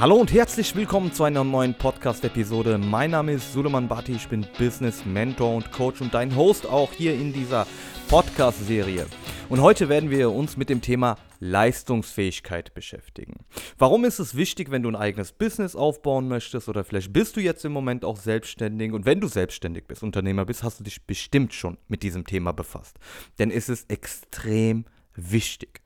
Hallo und herzlich willkommen zu einer neuen Podcast-Episode. Mein Name ist Suleiman Bati, ich bin Business Mentor und Coach und dein Host auch hier in dieser Podcast-Serie. Und heute werden wir uns mit dem Thema Leistungsfähigkeit beschäftigen. Warum ist es wichtig, wenn du ein eigenes Business aufbauen möchtest oder vielleicht bist du jetzt im Moment auch selbstständig und wenn du selbstständig bist, Unternehmer bist, hast du dich bestimmt schon mit diesem Thema befasst. Denn es ist extrem wichtig.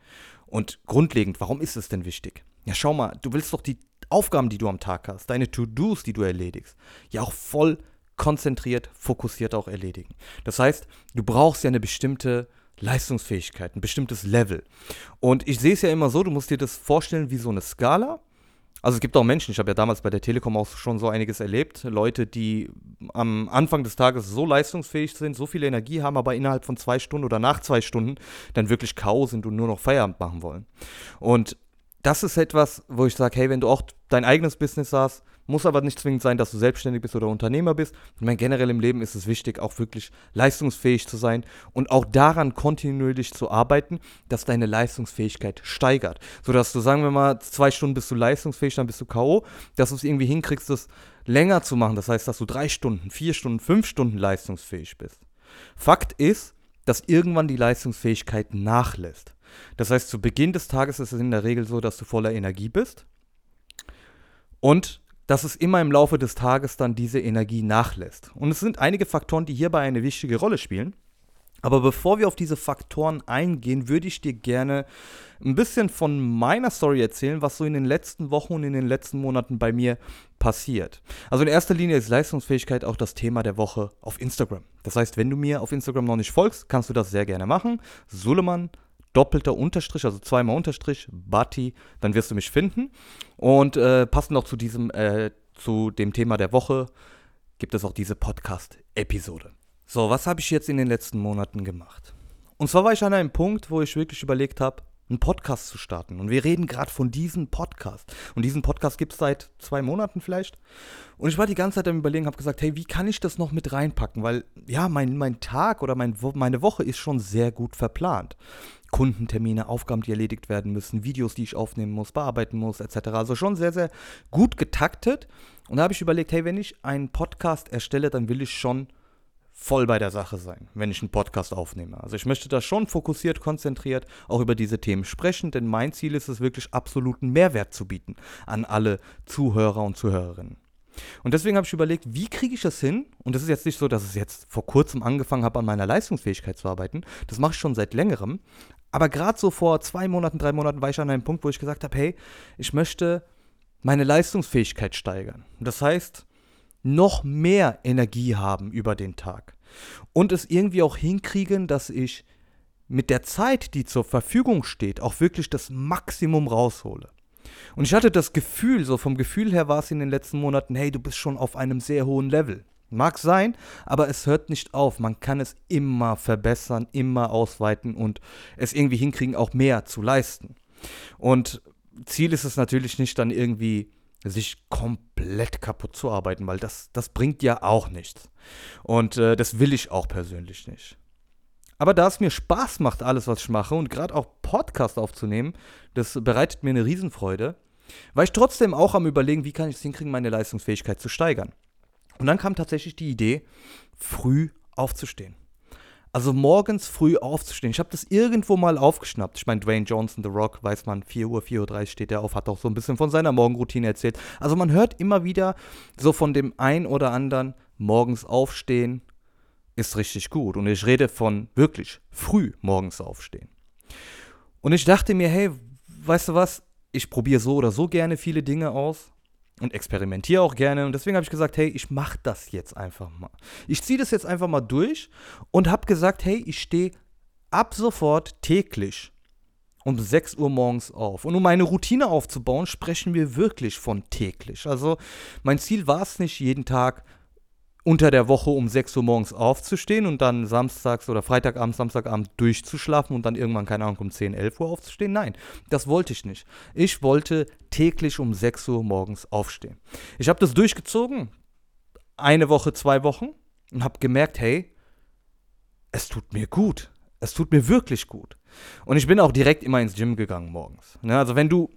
Und grundlegend, warum ist es denn wichtig? Ja, schau mal, du willst doch die Aufgaben, die du am Tag hast, deine To-Dos, die du erledigst, ja auch voll konzentriert, fokussiert auch erledigen. Das heißt, du brauchst ja eine bestimmte Leistungsfähigkeit, ein bestimmtes Level. Und ich sehe es ja immer so, du musst dir das vorstellen wie so eine Skala. Also es gibt auch Menschen, ich habe ja damals bei der Telekom auch schon so einiges erlebt, Leute, die am Anfang des Tages so leistungsfähig sind, so viel Energie haben, aber innerhalb von zwei Stunden oder nach zwei Stunden dann wirklich K.O. sind und nur noch Feierabend machen wollen. Und das ist etwas, wo ich sage, hey, wenn du auch dein eigenes Business hast, muss aber nicht zwingend sein, dass du selbstständig bist oder Unternehmer bist. Ich meine, generell im Leben ist es wichtig, auch wirklich leistungsfähig zu sein und auch daran kontinuierlich zu arbeiten, dass deine Leistungsfähigkeit steigert. Sodass du, sagen wir mal, zwei Stunden bist du leistungsfähig, dann bist du K.O., dass du es irgendwie hinkriegst, das länger zu machen. Das heißt, dass du drei Stunden, vier Stunden, fünf Stunden leistungsfähig bist. Fakt ist, dass irgendwann die Leistungsfähigkeit nachlässt. Das heißt, zu Beginn des Tages ist es in der Regel so, dass du voller Energie bist und dass es immer im Laufe des Tages dann diese Energie nachlässt. Und es sind einige Faktoren, die hierbei eine wichtige Rolle spielen. Aber bevor wir auf diese Faktoren eingehen, würde ich dir gerne ein bisschen von meiner Story erzählen, was so in den letzten Wochen und in den letzten Monaten bei mir passiert. Also in erster Linie ist Leistungsfähigkeit auch das Thema der Woche auf Instagram. Das heißt, wenn du mir auf Instagram noch nicht folgst, kannst du das sehr gerne machen. Suleman doppelter Unterstrich, also zweimal Unterstrich, Bati, dann wirst du mich finden. Und äh, passend auch zu diesem, äh, zu dem Thema der Woche gibt es auch diese Podcast-Episode. So, was habe ich jetzt in den letzten Monaten gemacht? Und zwar war ich an einem Punkt, wo ich wirklich überlegt habe, einen Podcast zu starten. Und wir reden gerade von diesem Podcast. Und diesen Podcast gibt es seit zwei Monaten vielleicht. Und ich war die ganze Zeit am Überlegen, habe gesagt, hey, wie kann ich das noch mit reinpacken? Weil ja, mein, mein Tag oder mein, meine Woche ist schon sehr gut verplant. Kundentermine, Aufgaben, die erledigt werden müssen, Videos, die ich aufnehmen muss, bearbeiten muss, etc. Also schon sehr, sehr gut getaktet. Und da habe ich überlegt, hey, wenn ich einen Podcast erstelle, dann will ich schon voll bei der Sache sein, wenn ich einen Podcast aufnehme. Also ich möchte da schon fokussiert, konzentriert auch über diese Themen sprechen, denn mein Ziel ist es wirklich absoluten Mehrwert zu bieten an alle Zuhörer und Zuhörerinnen. Und deswegen habe ich überlegt, wie kriege ich das hin? Und das ist jetzt nicht so, dass ich jetzt vor kurzem angefangen habe, an meiner Leistungsfähigkeit zu arbeiten. Das mache ich schon seit längerem. Aber gerade so vor zwei Monaten, drei Monaten war ich an einem Punkt, wo ich gesagt habe, hey, ich möchte meine Leistungsfähigkeit steigern. Das heißt, noch mehr Energie haben über den Tag. Und es irgendwie auch hinkriegen, dass ich mit der Zeit, die zur Verfügung steht, auch wirklich das Maximum raushole. Und ich hatte das Gefühl, so vom Gefühl her war es in den letzten Monaten, hey, du bist schon auf einem sehr hohen Level. Mag sein, aber es hört nicht auf. Man kann es immer verbessern, immer ausweiten und es irgendwie hinkriegen, auch mehr zu leisten. Und Ziel ist es natürlich nicht dann irgendwie sich komplett kaputt zu arbeiten, weil das, das bringt ja auch nichts. Und äh, das will ich auch persönlich nicht. Aber da es mir Spaß macht, alles, was ich mache, und gerade auch Podcast aufzunehmen, das bereitet mir eine Riesenfreude, war ich trotzdem auch am Überlegen, wie kann ich es hinkriegen, meine Leistungsfähigkeit zu steigern. Und dann kam tatsächlich die Idee, früh aufzustehen. Also morgens früh aufzustehen. Ich habe das irgendwo mal aufgeschnappt. Ich meine, Dwayne Johnson, The Rock, weiß man, 4 Uhr, 4.30 Uhr steht er auf, hat auch so ein bisschen von seiner Morgenroutine erzählt. Also man hört immer wieder so von dem ein oder anderen morgens aufstehen ist richtig gut. Und ich rede von wirklich früh morgens aufstehen. Und ich dachte mir, hey, weißt du was? Ich probiere so oder so gerne viele Dinge aus und experimentiere auch gerne. Und deswegen habe ich gesagt, hey, ich mache das jetzt einfach mal. Ich ziehe das jetzt einfach mal durch und habe gesagt, hey, ich stehe ab sofort täglich um 6 Uhr morgens auf. Und um meine Routine aufzubauen, sprechen wir wirklich von täglich. Also mein Ziel war es nicht, jeden Tag unter der Woche um 6 Uhr morgens aufzustehen und dann samstags oder Freitagabend, Samstagabend durchzuschlafen und dann irgendwann, keine Ahnung, um 10, 11 Uhr aufzustehen. Nein, das wollte ich nicht. Ich wollte täglich um 6 Uhr morgens aufstehen. Ich habe das durchgezogen, eine Woche, zwei Wochen und habe gemerkt, hey, es tut mir gut. Es tut mir wirklich gut. Und ich bin auch direkt immer ins Gym gegangen morgens. Ne, also wenn du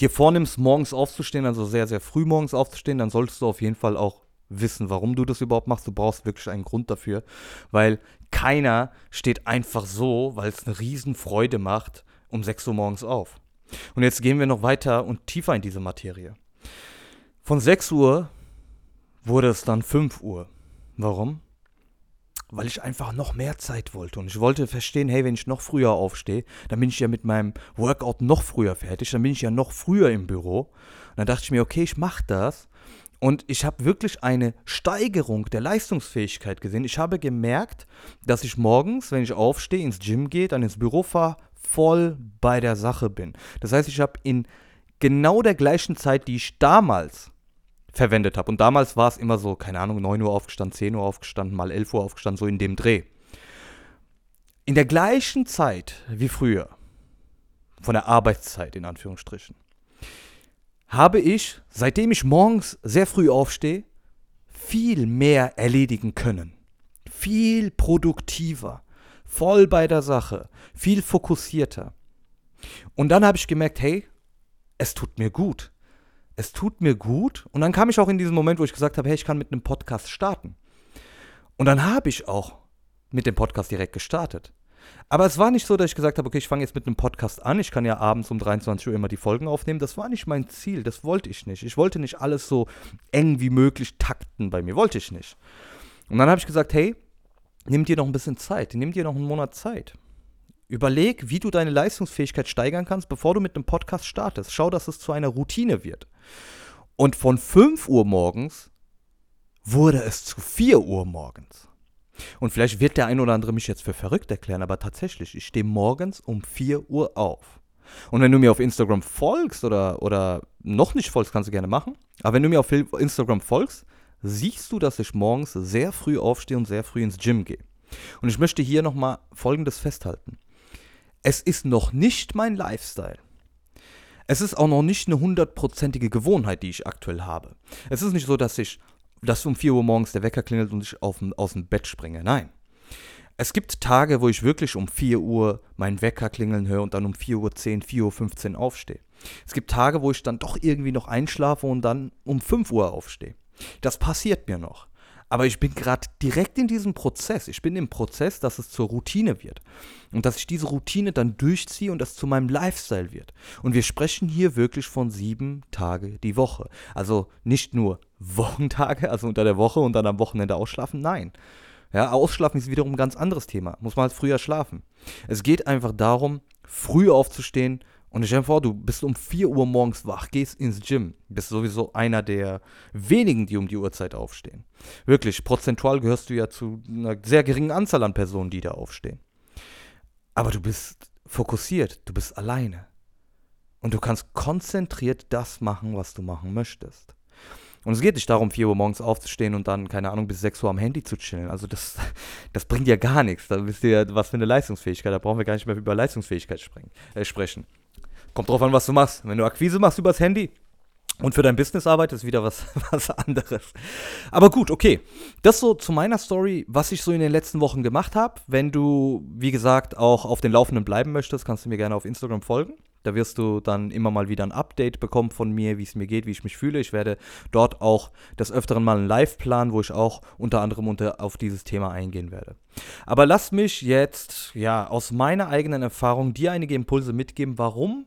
dir vornimmst, morgens aufzustehen, also sehr, sehr früh morgens aufzustehen, dann solltest du auf jeden Fall auch wissen, warum du das überhaupt machst. Du brauchst wirklich einen Grund dafür, weil keiner steht einfach so, weil es eine Riesenfreude macht, um 6 Uhr morgens auf. Und jetzt gehen wir noch weiter und tiefer in diese Materie. Von 6 Uhr wurde es dann 5 Uhr. Warum? Weil ich einfach noch mehr Zeit wollte. Und ich wollte verstehen, hey, wenn ich noch früher aufstehe, dann bin ich ja mit meinem Workout noch früher fertig, dann bin ich ja noch früher im Büro. Und dann dachte ich mir, okay, ich mache das. Und ich habe wirklich eine Steigerung der Leistungsfähigkeit gesehen. Ich habe gemerkt, dass ich morgens, wenn ich aufstehe, ins Gym gehe, dann ins Büro fahre, voll bei der Sache bin. Das heißt, ich habe in genau der gleichen Zeit, die ich damals verwendet habe. Und damals war es immer so, keine Ahnung, 9 Uhr aufgestanden, 10 Uhr aufgestanden, mal 11 Uhr aufgestanden, so in dem Dreh. In der gleichen Zeit wie früher, von der Arbeitszeit in Anführungsstrichen, habe ich, seitdem ich morgens sehr früh aufstehe, viel mehr erledigen können. Viel produktiver, voll bei der Sache, viel fokussierter. Und dann habe ich gemerkt, hey, es tut mir gut es tut mir gut. Und dann kam ich auch in diesen Moment, wo ich gesagt habe, hey, ich kann mit einem Podcast starten. Und dann habe ich auch mit dem Podcast direkt gestartet. Aber es war nicht so, dass ich gesagt habe, okay, ich fange jetzt mit einem Podcast an. Ich kann ja abends um 23 Uhr immer die Folgen aufnehmen. Das war nicht mein Ziel. Das wollte ich nicht. Ich wollte nicht alles so eng wie möglich takten bei mir. Wollte ich nicht. Und dann habe ich gesagt, hey, nimm dir noch ein bisschen Zeit. Nimm dir noch einen Monat Zeit. Überleg, wie du deine Leistungsfähigkeit steigern kannst, bevor du mit einem Podcast startest. Schau, dass es zu einer Routine wird. Und von 5 Uhr morgens wurde es zu 4 Uhr morgens. Und vielleicht wird der ein oder andere mich jetzt für verrückt erklären, aber tatsächlich, ich stehe morgens um 4 Uhr auf. Und wenn du mir auf Instagram folgst oder, oder noch nicht folgst, kannst du gerne machen. Aber wenn du mir auf Instagram folgst, siehst du, dass ich morgens sehr früh aufstehe und sehr früh ins Gym gehe. Und ich möchte hier nochmal Folgendes festhalten. Es ist noch nicht mein Lifestyle. Es ist auch noch nicht eine hundertprozentige Gewohnheit, die ich aktuell habe. Es ist nicht so, dass ich, dass um 4 Uhr morgens der Wecker klingelt und ich auf, aus dem Bett springe. Nein. Es gibt Tage, wo ich wirklich um 4 Uhr meinen Wecker klingeln höre und dann um 4 Uhr 10, 4 Uhr 15 aufstehe. Es gibt Tage, wo ich dann doch irgendwie noch einschlafe und dann um 5 Uhr aufstehe. Das passiert mir noch. Aber ich bin gerade direkt in diesem Prozess. Ich bin im Prozess, dass es zur Routine wird. Und dass ich diese Routine dann durchziehe und das zu meinem Lifestyle wird. Und wir sprechen hier wirklich von sieben Tage die Woche. Also nicht nur Wochentage, also unter der Woche und dann am Wochenende ausschlafen. Nein. Ja, ausschlafen ist wiederum ein ganz anderes Thema. Muss man halt früher schlafen. Es geht einfach darum, früh aufzustehen, und stell dir vor, du bist um 4 Uhr morgens wach, gehst ins Gym, bist sowieso einer der wenigen, die um die Uhrzeit aufstehen. Wirklich, prozentual gehörst du ja zu einer sehr geringen Anzahl an Personen, die da aufstehen. Aber du bist fokussiert, du bist alleine. Und du kannst konzentriert das machen, was du machen möchtest. Und es geht nicht darum, 4 Uhr morgens aufzustehen und dann, keine Ahnung, bis 6 Uhr am Handy zu chillen. Also das, das bringt ja gar nichts. Da wisst ihr was für eine Leistungsfähigkeit. Da brauchen wir gar nicht mehr über Leistungsfähigkeit äh, sprechen. Kommt drauf an, was du machst. Wenn du Akquise machst übers Handy und für dein Business arbeitest, wieder was, was anderes. Aber gut, okay. Das so zu meiner Story, was ich so in den letzten Wochen gemacht habe. Wenn du, wie gesagt, auch auf den Laufenden bleiben möchtest, kannst du mir gerne auf Instagram folgen. Da wirst du dann immer mal wieder ein Update bekommen von mir, wie es mir geht, wie ich mich fühle. Ich werde dort auch des Öfteren mal einen Live planen, wo ich auch unter anderem unter, auf dieses Thema eingehen werde. Aber lass mich jetzt, ja, aus meiner eigenen Erfahrung dir einige Impulse mitgeben, warum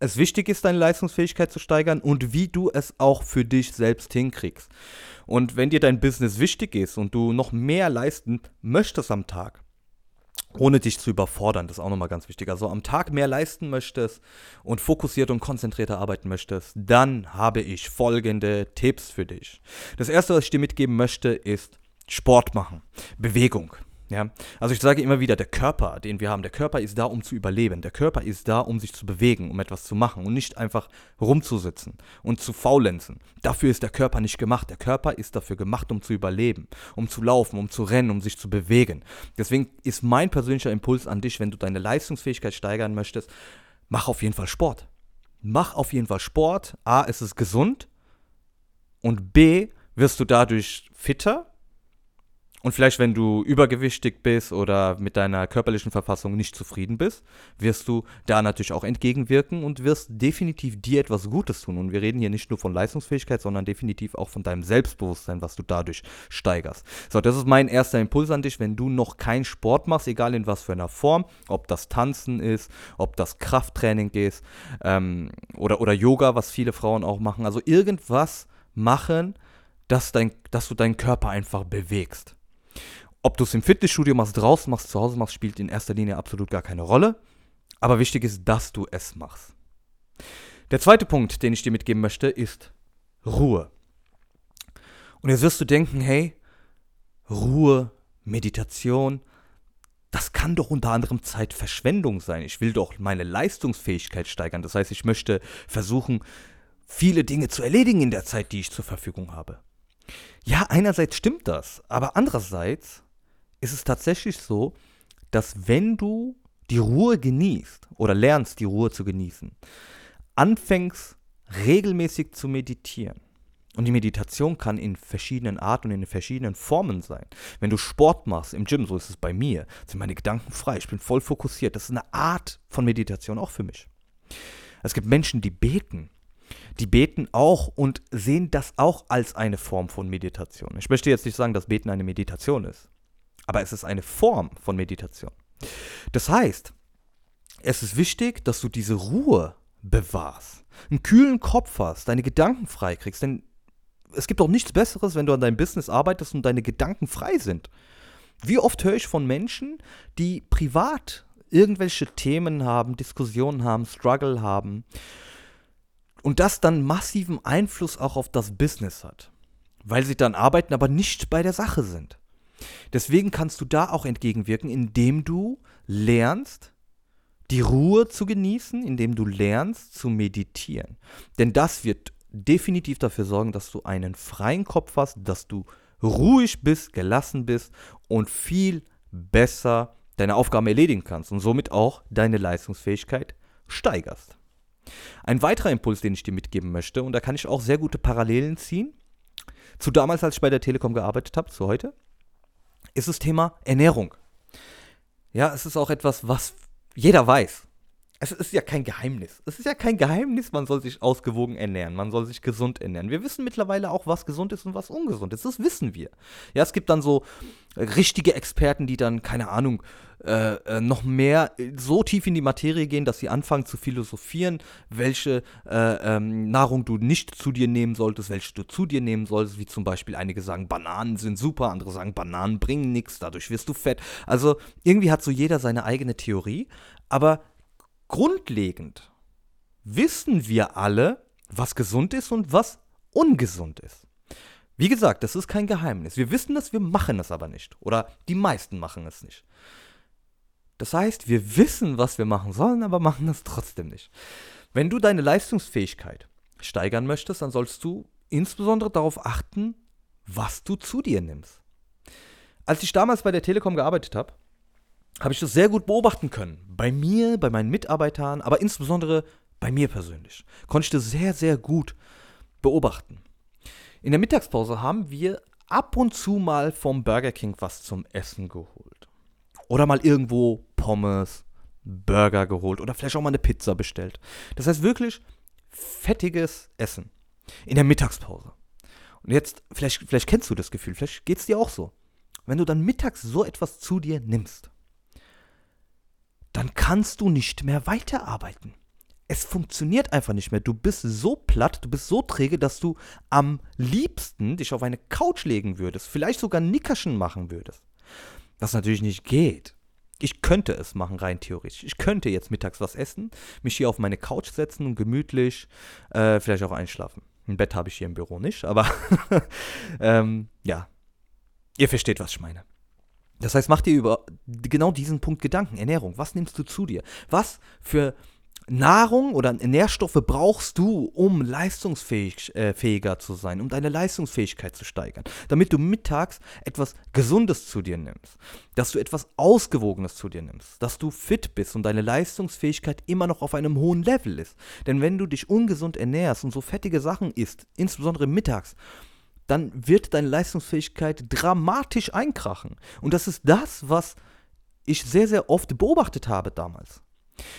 es wichtig ist, deine Leistungsfähigkeit zu steigern und wie du es auch für dich selbst hinkriegst. Und wenn dir dein Business wichtig ist und du noch mehr leisten möchtest am Tag, ohne dich zu überfordern, das ist auch nochmal ganz wichtig. Also am Tag mehr leisten möchtest und fokussiert und konzentrierter arbeiten möchtest, dann habe ich folgende Tipps für dich. Das erste, was ich dir mitgeben möchte, ist Sport machen, Bewegung. Ja, also ich sage immer wieder, der Körper, den wir haben, der Körper ist da, um zu überleben. Der Körper ist da, um sich zu bewegen, um etwas zu machen und nicht einfach rumzusitzen und zu faulenzen. Dafür ist der Körper nicht gemacht. Der Körper ist dafür gemacht, um zu überleben, um zu laufen, um zu rennen, um sich zu bewegen. Deswegen ist mein persönlicher Impuls an dich, wenn du deine Leistungsfähigkeit steigern möchtest, mach auf jeden Fall Sport. Mach auf jeden Fall Sport. A, ist es gesund und B, wirst du dadurch fitter Und vielleicht, wenn du übergewichtig bist oder mit deiner körperlichen Verfassung nicht zufrieden bist, wirst du da natürlich auch entgegenwirken und wirst definitiv dir etwas Gutes tun. Und wir reden hier nicht nur von Leistungsfähigkeit, sondern definitiv auch von deinem Selbstbewusstsein, was du dadurch steigerst. So, das ist mein erster Impuls an dich, wenn du noch keinen Sport machst, egal in was für einer Form, ob das Tanzen ist, ob das Krafttraining ist ähm, oder, oder Yoga, was viele Frauen auch machen. Also irgendwas machen, dass, dein, dass du deinen Körper einfach bewegst. Ob du es im Fitnessstudio machst, draußen machst, zu Hause machst, spielt in erster Linie absolut gar keine Rolle. Aber wichtig ist, dass du es machst. Der zweite Punkt, den ich dir mitgeben möchte, ist Ruhe. Und jetzt wirst du denken, hey, Ruhe, Meditation, das kann doch unter anderem Zeitverschwendung sein. Ich will doch meine Leistungsfähigkeit steigern. Das heißt, ich möchte versuchen, viele Dinge zu erledigen in der Zeit, die ich zur Verfügung habe. Ja, einerseits stimmt das, aber andererseits ist es tatsächlich so, dass wenn du die Ruhe genießt oder lernst, die Ruhe zu genießen, anfängst regelmäßig zu meditieren. Und die Meditation kann in verschiedenen Arten und in verschiedenen Formen sein. Wenn du Sport machst im Gym, so ist es bei mir, sind meine Gedanken frei, ich bin voll fokussiert. Das ist eine Art von Meditation auch für mich. Es gibt Menschen, die beten. Die beten auch und sehen das auch als eine Form von Meditation. Ich möchte jetzt nicht sagen, dass Beten eine Meditation ist aber es ist eine Form von Meditation. Das heißt, es ist wichtig, dass du diese Ruhe bewahrst, einen kühlen Kopf hast, deine Gedanken frei kriegst, denn es gibt auch nichts Besseres, wenn du an deinem Business arbeitest und deine Gedanken frei sind. Wie oft höre ich von Menschen, die privat irgendwelche Themen haben, Diskussionen haben, Struggle haben und das dann massiven Einfluss auch auf das Business hat, weil sie dann arbeiten, aber nicht bei der Sache sind. Deswegen kannst du da auch entgegenwirken, indem du lernst, die Ruhe zu genießen, indem du lernst zu meditieren. Denn das wird definitiv dafür sorgen, dass du einen freien Kopf hast, dass du ruhig bist, gelassen bist und viel besser deine Aufgaben erledigen kannst und somit auch deine Leistungsfähigkeit steigerst. Ein weiterer Impuls, den ich dir mitgeben möchte, und da kann ich auch sehr gute Parallelen ziehen, zu damals, als ich bei der Telekom gearbeitet habe, zu heute, ist das Thema Ernährung. Ja, es ist auch etwas, was jeder weiß. Es ist ja kein Geheimnis. Es ist ja kein Geheimnis, man soll sich ausgewogen ernähren, man soll sich gesund ernähren. Wir wissen mittlerweile auch, was gesund ist und was ungesund ist. Das wissen wir. Ja, es gibt dann so richtige Experten, die dann, keine Ahnung, äh, äh, noch mehr so tief in die Materie gehen, dass sie anfangen zu philosophieren, welche äh, ähm, Nahrung du nicht zu dir nehmen solltest, welche du zu dir nehmen solltest, wie zum Beispiel einige sagen, Bananen sind super, andere sagen, Bananen bringen nichts, dadurch wirst du fett. Also irgendwie hat so jeder seine eigene Theorie, aber grundlegend wissen wir alle, was gesund ist und was ungesund ist. Wie gesagt, das ist kein Geheimnis. Wir wissen das, wir machen es aber nicht. Oder die meisten machen es nicht. Das heißt, wir wissen, was wir machen sollen, aber machen es trotzdem nicht. Wenn du deine Leistungsfähigkeit steigern möchtest, dann sollst du insbesondere darauf achten, was du zu dir nimmst. Als ich damals bei der Telekom gearbeitet habe, habe ich das sehr gut beobachten können. Bei mir, bei meinen Mitarbeitern, aber insbesondere bei mir persönlich. Konnte ich das sehr, sehr gut beobachten. In der Mittagspause haben wir ab und zu mal vom Burger King was zum Essen geholt. Oder mal irgendwo Pommes, Burger geholt oder vielleicht auch mal eine Pizza bestellt. Das heißt wirklich fettiges Essen in der Mittagspause. Und jetzt, vielleicht, vielleicht kennst du das Gefühl, vielleicht geht es dir auch so. Wenn du dann mittags so etwas zu dir nimmst, dann kannst du nicht mehr weiterarbeiten. Es funktioniert einfach nicht mehr. Du bist so platt, du bist so träge, dass du am liebsten dich auf eine Couch legen würdest, vielleicht sogar Nickerchen machen würdest. Was natürlich nicht geht. Ich könnte es machen, rein theoretisch. Ich könnte jetzt mittags was essen, mich hier auf meine Couch setzen und gemütlich äh, vielleicht auch einschlafen. Ein Bett habe ich hier im Büro nicht, aber ähm, ja, ihr versteht, was ich meine. Das heißt, mach dir über genau diesen Punkt Gedanken. Ernährung. Was nimmst du zu dir? Was für Nahrung oder Nährstoffe brauchst du, um leistungsfähiger äh, zu sein, um deine Leistungsfähigkeit zu steigern, damit du mittags etwas Gesundes zu dir nimmst, dass du etwas Ausgewogenes zu dir nimmst, dass du fit bist und deine Leistungsfähigkeit immer noch auf einem hohen Level ist. Denn wenn du dich ungesund ernährst und so fettige Sachen isst, insbesondere mittags, dann wird deine Leistungsfähigkeit dramatisch einkrachen. Und das ist das, was ich sehr, sehr oft beobachtet habe damals.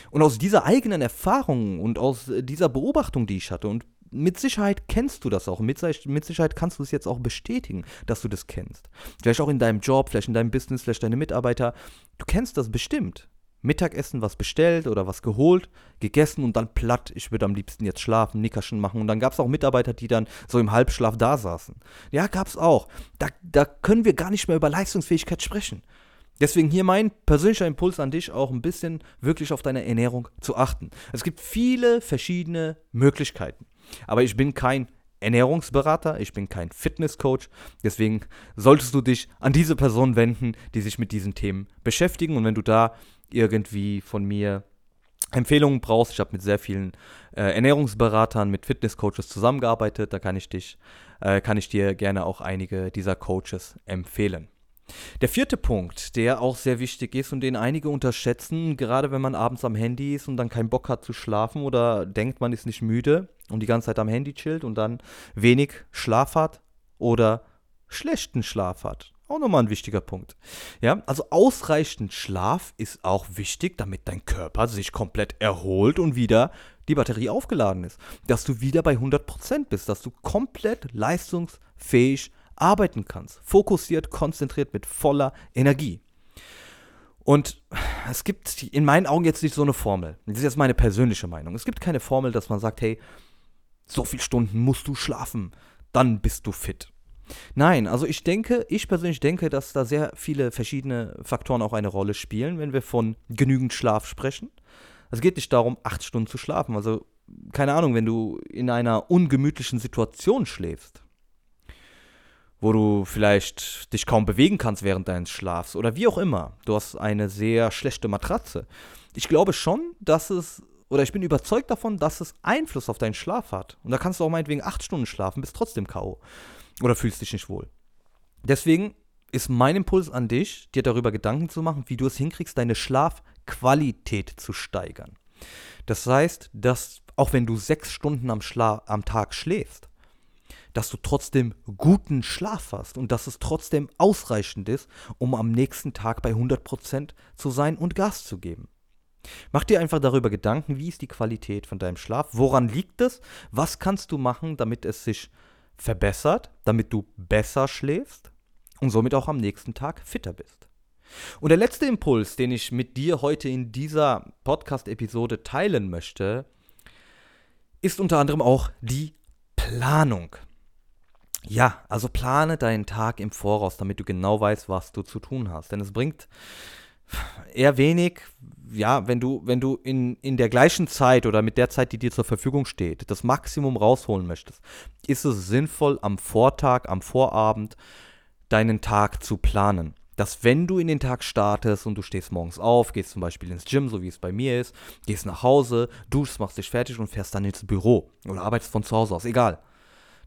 Und aus dieser eigenen Erfahrung und aus dieser Beobachtung, die ich hatte, und mit Sicherheit kennst du das auch, mit, mit Sicherheit kannst du es jetzt auch bestätigen, dass du das kennst. Vielleicht auch in deinem Job, vielleicht in deinem Business, vielleicht deine Mitarbeiter. Du kennst das bestimmt. Mittagessen was bestellt oder was geholt, gegessen und dann platt. Ich würde am liebsten jetzt schlafen, Nickerchen machen. Und dann gab es auch Mitarbeiter, die dann so im Halbschlaf da saßen. Ja, gab es auch. Da, da können wir gar nicht mehr über Leistungsfähigkeit sprechen. Deswegen hier mein persönlicher Impuls an dich, auch ein bisschen wirklich auf deine Ernährung zu achten. Es gibt viele verschiedene Möglichkeiten. Aber ich bin kein Ernährungsberater, ich bin kein Fitnesscoach. Deswegen solltest du dich an diese Person wenden, die sich mit diesen Themen beschäftigen. Und wenn du da irgendwie von mir Empfehlungen brauchst, ich habe mit sehr vielen äh, Ernährungsberatern, mit Fitnesscoaches zusammengearbeitet, da kann ich dich, äh, kann ich dir gerne auch einige dieser Coaches empfehlen. Der vierte Punkt, der auch sehr wichtig ist und den einige unterschätzen, gerade wenn man abends am Handy ist und dann keinen Bock hat zu schlafen oder denkt, man ist nicht müde und die ganze Zeit am Handy chillt und dann wenig Schlaf hat oder schlechten Schlaf hat. Auch nochmal ein wichtiger Punkt. Ja, also ausreichend Schlaf ist auch wichtig, damit dein Körper sich komplett erholt und wieder die Batterie aufgeladen ist. Dass du wieder bei 100% bist, dass du komplett leistungsfähig arbeiten kannst. Fokussiert, konzentriert mit voller Energie. Und es gibt in meinen Augen jetzt nicht so eine Formel. Das ist jetzt meine persönliche Meinung. Es gibt keine Formel, dass man sagt, hey, so viele Stunden musst du schlafen, dann bist du fit. Nein, also ich denke, ich persönlich denke, dass da sehr viele verschiedene Faktoren auch eine Rolle spielen, wenn wir von genügend Schlaf sprechen. Es geht nicht darum, acht Stunden zu schlafen. Also, keine Ahnung, wenn du in einer ungemütlichen Situation schläfst, wo du vielleicht dich kaum bewegen kannst während deines Schlafs oder wie auch immer. Du hast eine sehr schlechte Matratze. Ich glaube schon, dass es, oder ich bin überzeugt davon, dass es Einfluss auf deinen Schlaf hat. Und da kannst du auch meinetwegen acht Stunden schlafen, bist trotzdem K.O. Oder fühlst dich nicht wohl. Deswegen ist mein Impuls an dich, dir darüber Gedanken zu machen, wie du es hinkriegst, deine Schlafqualität zu steigern. Das heißt, dass auch wenn du sechs Stunden am, Schla am Tag schläfst, dass du trotzdem guten Schlaf hast und dass es trotzdem ausreichend ist, um am nächsten Tag bei 100% zu sein und Gas zu geben. Mach dir einfach darüber Gedanken, wie ist die Qualität von deinem Schlaf, woran liegt es, was kannst du machen, damit es sich verbessert, damit du besser schläfst und somit auch am nächsten Tag fitter bist. Und der letzte Impuls, den ich mit dir heute in dieser Podcast-Episode teilen möchte, ist unter anderem auch die Planung. Ja, also plane deinen Tag im Voraus, damit du genau weißt, was du zu tun hast. Denn es bringt eher wenig, ja, wenn du, wenn du in, in der gleichen Zeit oder mit der Zeit, die dir zur Verfügung steht, das Maximum rausholen möchtest, ist es sinnvoll, am Vortag, am Vorabend deinen Tag zu planen. Dass wenn du in den Tag startest und du stehst morgens auf, gehst zum Beispiel ins Gym, so wie es bei mir ist, gehst nach Hause, duschst, machst dich fertig und fährst dann ins Büro oder arbeitest von zu Hause aus, egal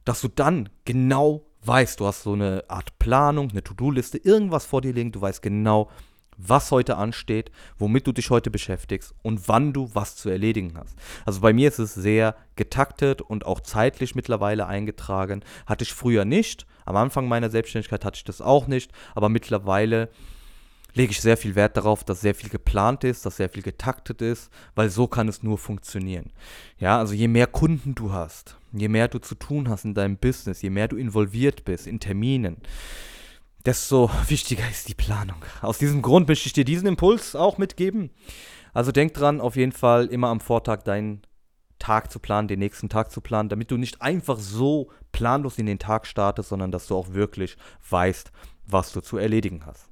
dass du dann genau weißt, du hast so eine Art Planung, eine To-Do-Liste, irgendwas vor dir liegen, du weißt genau, was heute ansteht, womit du dich heute beschäftigst und wann du was zu erledigen hast. Also bei mir ist es sehr getaktet und auch zeitlich mittlerweile eingetragen. Hatte ich früher nicht. Am Anfang meiner Selbstständigkeit hatte ich das auch nicht, aber mittlerweile lege ich sehr viel Wert darauf, dass sehr viel geplant ist, dass sehr viel getaktet ist, weil so kann es nur funktionieren. Ja, also je mehr Kunden du hast, je mehr du zu tun hast in deinem Business, je mehr du involviert bist in Terminen, desto wichtiger ist die Planung. Aus diesem Grund möchte ich dir diesen Impuls auch mitgeben. Also denk dran, auf jeden Fall immer am Vortag deinen Tag zu planen, den nächsten Tag zu planen, damit du nicht einfach so planlos in den Tag startest, sondern dass du auch wirklich weißt, was du zu erledigen hast.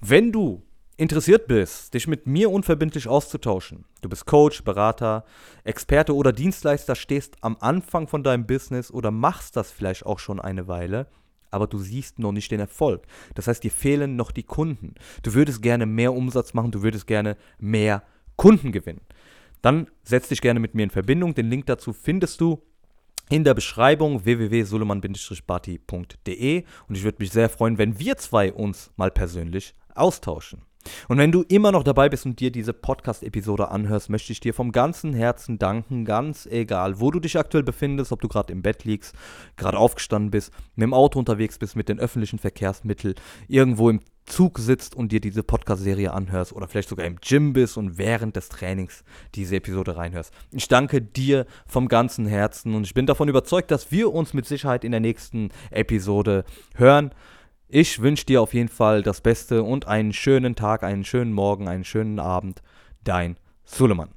Wenn du interessiert bist, dich mit mir unverbindlich auszutauschen, du bist Coach, Berater, Experte oder Dienstleister, stehst am Anfang von deinem Business oder machst das vielleicht auch schon eine Weile, aber du siehst noch nicht den Erfolg. Das heißt, dir fehlen noch die Kunden. Du würdest gerne mehr Umsatz machen, du würdest gerne mehr Kunden gewinnen. Dann setz dich gerne mit mir in Verbindung. Den Link dazu findest du in der Beschreibung www.suleman-barty.de und ich würde mich sehr freuen, wenn wir zwei uns mal persönlich austauschen. Und wenn du immer noch dabei bist und dir diese Podcast-Episode anhörst, möchte ich dir vom ganzen Herzen danken, ganz egal, wo du dich aktuell befindest, ob du gerade im Bett liegst, gerade aufgestanden bist, mit dem Auto unterwegs bist, mit den öffentlichen Verkehrsmitteln, irgendwo im Zug sitzt und dir diese Podcast-Serie anhörst oder vielleicht sogar im Gym bist und während des Trainings diese Episode reinhörst. Ich danke dir vom ganzen Herzen und ich bin davon überzeugt, dass wir uns mit Sicherheit in der nächsten Episode hören. Ich wünsche dir auf jeden Fall das Beste und einen schönen Tag, einen schönen Morgen, einen schönen Abend. Dein Suleiman.